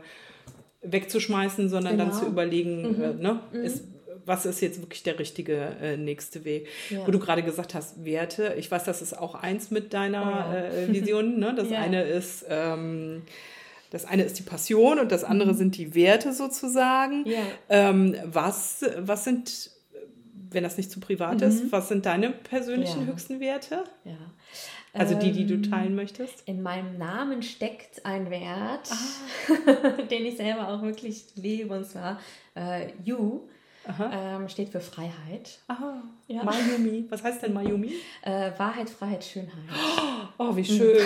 wegzuschmeißen, sondern genau. dann zu überlegen, mhm. äh, ne, mhm. ist, was ist jetzt wirklich der richtige äh, nächste Weg. Ja. Wo du gerade gesagt hast, Werte, ich weiß, das ist auch eins mit deiner oh. äh, Vision. Ne? [laughs] Das ja. eine ist, ähm, das eine ist die Passion und das andere mhm. sind die Werte sozusagen. Ähm, was, was sind wenn das nicht zu privat mhm. ist, was sind deine persönlichen ja. höchsten Werte? Ja. Also die, die du ähm, teilen möchtest? In meinem Namen steckt ein Wert, ah. [laughs] den ich selber auch wirklich lebe, und zwar äh, You. Ähm, steht für Freiheit. Aha. Ja. Mayumi. [laughs] Was heißt denn Mayumi? Äh, Wahrheit, Freiheit, Schönheit. Oh, [gasps] wie schön. [laughs]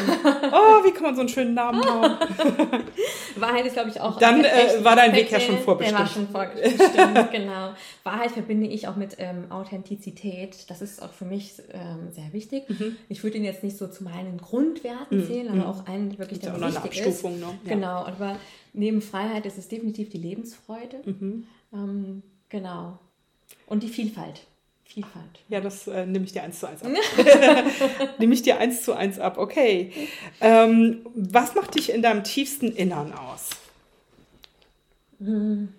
Oh, wie kann man so einen schönen Namen haben? [laughs] Wahrheit ist, glaube ich, auch. Dann äh, war dein Weg ja schon vorbestimmt. Der war schon vorbestimmt, [laughs] genau. Wahrheit verbinde ich auch mit ähm, Authentizität. Das ist auch für mich ähm, sehr wichtig. Mhm. Ich würde ihn jetzt nicht so zu meinen Grundwerten mhm. zählen, aber mhm. auch einen, wirklich der wichtig ist. Ne? Ja. Genau. Aber neben Freiheit ist es definitiv die Lebensfreude. Mhm. Ähm, genau. Und die Vielfalt. Vielfalt. Ja, das äh, nehme ich dir eins zu eins ab. [laughs] [laughs] nehme ich dir eins zu eins ab, okay. Ähm, was macht dich in deinem tiefsten Innern aus? Hm.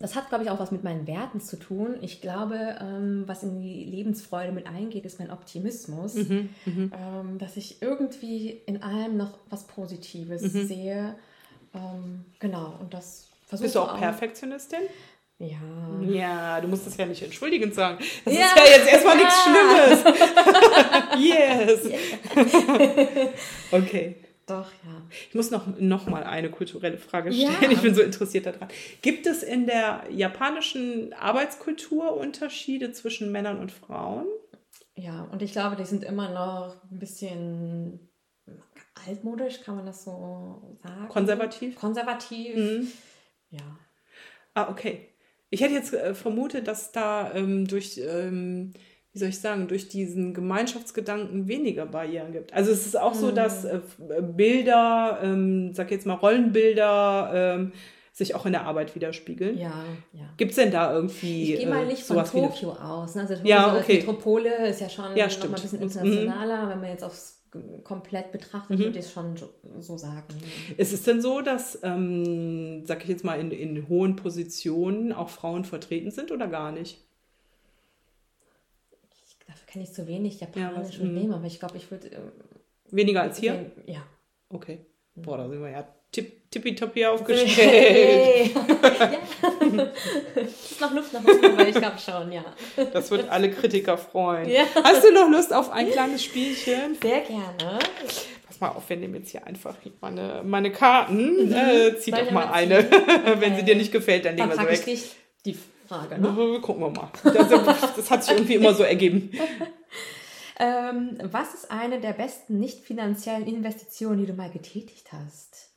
Das hat, glaube ich, auch was mit meinen Werten zu tun. Ich glaube, ähm, was in die Lebensfreude mit eingeht, ist mein Optimismus. Mhm, mhm. ähm, dass ich irgendwie in allem noch was Positives mhm. sehe. Ähm, genau, und das versuche Bist du auch, auch Perfektionistin? Ja. Ja, du musst das ja nicht entschuldigend sagen. Das ja. ist ja jetzt erstmal ja. nichts Schlimmes. [laughs] yes. okay. Doch, ja. Ich muss noch, noch mal eine kulturelle Frage stellen. Ja. Ich bin so interessiert daran. Gibt es in der japanischen Arbeitskultur Unterschiede zwischen Männern und Frauen? Ja, und ich glaube, die sind immer noch ein bisschen altmodisch, kann man das so sagen? Konservativ? Konservativ. Mhm. Ja. Ah, okay. Ich hätte jetzt äh, vermutet, dass da ähm, durch, ähm, wie soll ich sagen, durch diesen Gemeinschaftsgedanken weniger Barrieren gibt. Also es ist auch mhm. so, dass äh, Bilder, ähm, sag jetzt mal Rollenbilder, ähm, sich auch in der Arbeit widerspiegeln. Ja, ja. Gibt es denn da irgendwie. Ich gehe mal nicht äh, von Tokio aus. Ne? Also ja, okay. Metropole ist ja schon ja, noch mal ein bisschen internationaler, mhm. wenn man jetzt aufs komplett betrachtet, mhm. würde ich schon so sagen. Ist es denn so, dass, ähm, sag ich jetzt mal, in, in hohen Positionen auch Frauen vertreten sind oder gar nicht? Ich, dafür kenne ich zu wenig Japanisch ja, und Leben, aber ich glaube, ich würde. Ähm, Weniger als hier? Ja. Okay. Boah, da sind wir ja tipp, tippitoppi aufgestellt. [laughs] [laughs] ist noch Luft nach oben, aber ich glaube schon, ja. Das wird alle Kritiker freuen. Ja. Hast du noch Lust auf ein kleines Spielchen? Sehr gerne. Pass mal auf, wir nehmen jetzt hier einfach meine, meine Karten. Mhm. Äh, zieh doch mal eine. Okay. [laughs] Wenn sie dir nicht gefällt, dann nehmen wir sie weg. Ich die Frage, ne? Gucken wir mal. Das, das hat sich irgendwie immer so ergeben. Ähm, was ist eine der besten nicht finanziellen Investitionen, die du mal getätigt hast?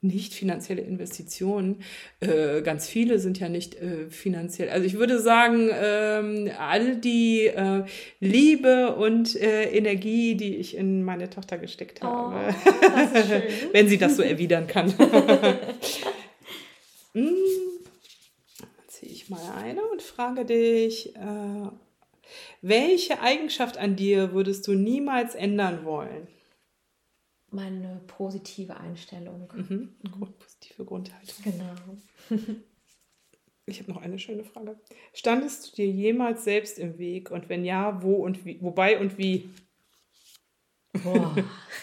Nicht finanzielle Investitionen. Äh, ganz viele sind ja nicht äh, finanziell. Also ich würde sagen, ähm, all die äh, Liebe und äh, Energie, die ich in meine Tochter gesteckt oh, habe, [laughs] wenn sie das so erwidern kann. [laughs] hm, ziehe ich mal eine und frage dich, äh, welche Eigenschaft an dir würdest du niemals ändern wollen? Meine positive Einstellung. Mhm. Positive Grundhaltung. Genau. [laughs] Ich habe noch eine schöne Frage. Standest du dir jemals selbst im Weg? Und wenn ja, wo und wie? Wobei und wie? Boah.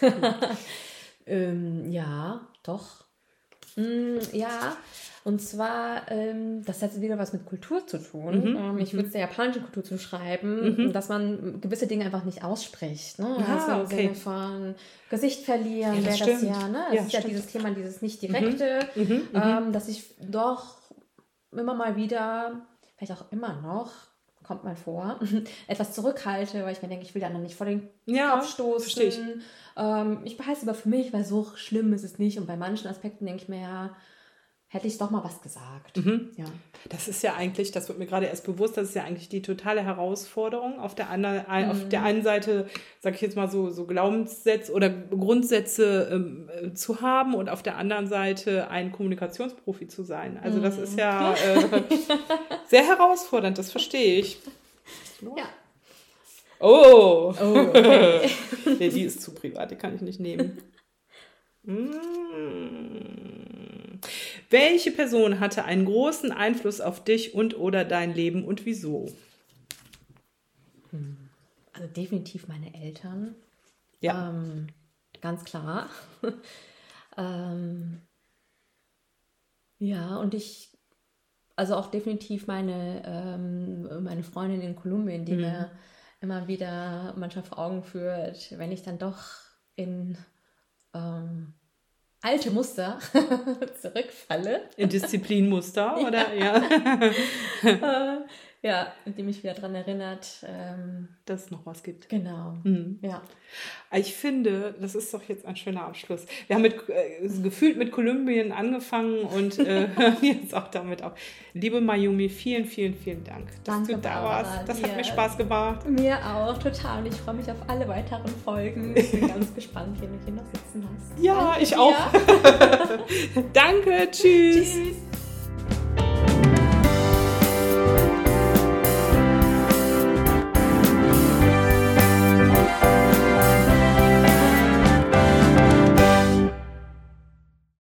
[laughs] [laughs] ähm, ja, doch. Mm, ja, und zwar, ähm, das hat wieder was mit Kultur zu tun. Mhm. Ähm, ich würde es der japanischen Kultur zuschreiben, mhm. dass man gewisse Dinge einfach nicht ausspricht. Ne? Ah, also im okay. Sinne von Gesicht verlieren, ja, wäre das ja. Ne? Es ja, ist stimmt. ja dieses Thema, dieses nicht mhm. direkte, mhm. Mhm. Ähm, dass ich doch immer mal wieder, vielleicht auch immer noch, kommt mal vor, [laughs] etwas zurückhalte, weil ich mir denke, ich will dann nicht vor den ja, Kopf stoßen. Ich. Ähm, ich behalte es aber für mich, weil so schlimm ist es nicht. Und bei manchen Aspekten denke ich mir ja, hätte ich doch mal was gesagt. Mhm. Ja. Das ist ja eigentlich, das wird mir gerade erst bewusst, das ist ja eigentlich die totale Herausforderung. Auf der, anderen, mhm. auf der einen Seite, sage ich jetzt mal so, so Glaubenssätze oder Grundsätze ähm, äh, zu haben und auf der anderen Seite ein Kommunikationsprofi zu sein. Also das ist ja mhm. [laughs] äh, sehr herausfordernd, das verstehe ich. Ja. Oh! oh okay. [laughs] nee, die ist zu privat, die kann ich nicht nehmen. [laughs] Mm. Welche Person hatte einen großen Einfluss auf dich und oder dein Leben und wieso? Hm. Also definitiv meine Eltern. Ja. Ähm, ganz klar. [laughs] ähm, ja, und ich, also auch definitiv meine, ähm, meine Freundin in Kolumbien, die mhm. mir immer wieder manchmal vor Augen führt, wenn ich dann doch in ähm, alte Muster [laughs] zurückfalle. In Disziplinmuster, [laughs] oder? Ja. Ja, [laughs] indem mich wieder daran erinnert, ähm, dass es noch was gibt. Genau. Mhm. Ja. Ich finde, das ist doch jetzt ein schöner Abschluss. Wir haben mit, äh, gefühlt mit Kolumbien angefangen und äh, [laughs] hören jetzt auch damit auf. Liebe Mayumi, vielen, vielen, vielen Dank, dass Danke, du da Barbara, warst. Das dir. hat mir Spaß gemacht. Mir auch, total. Und ich freue mich auf alle weiteren Folgen. Ich bin ganz [laughs] gespannt, wie du hier noch sitzen hast. Ja, Danke ich dir. auch. [laughs] Danke, tschüss. Tschüss.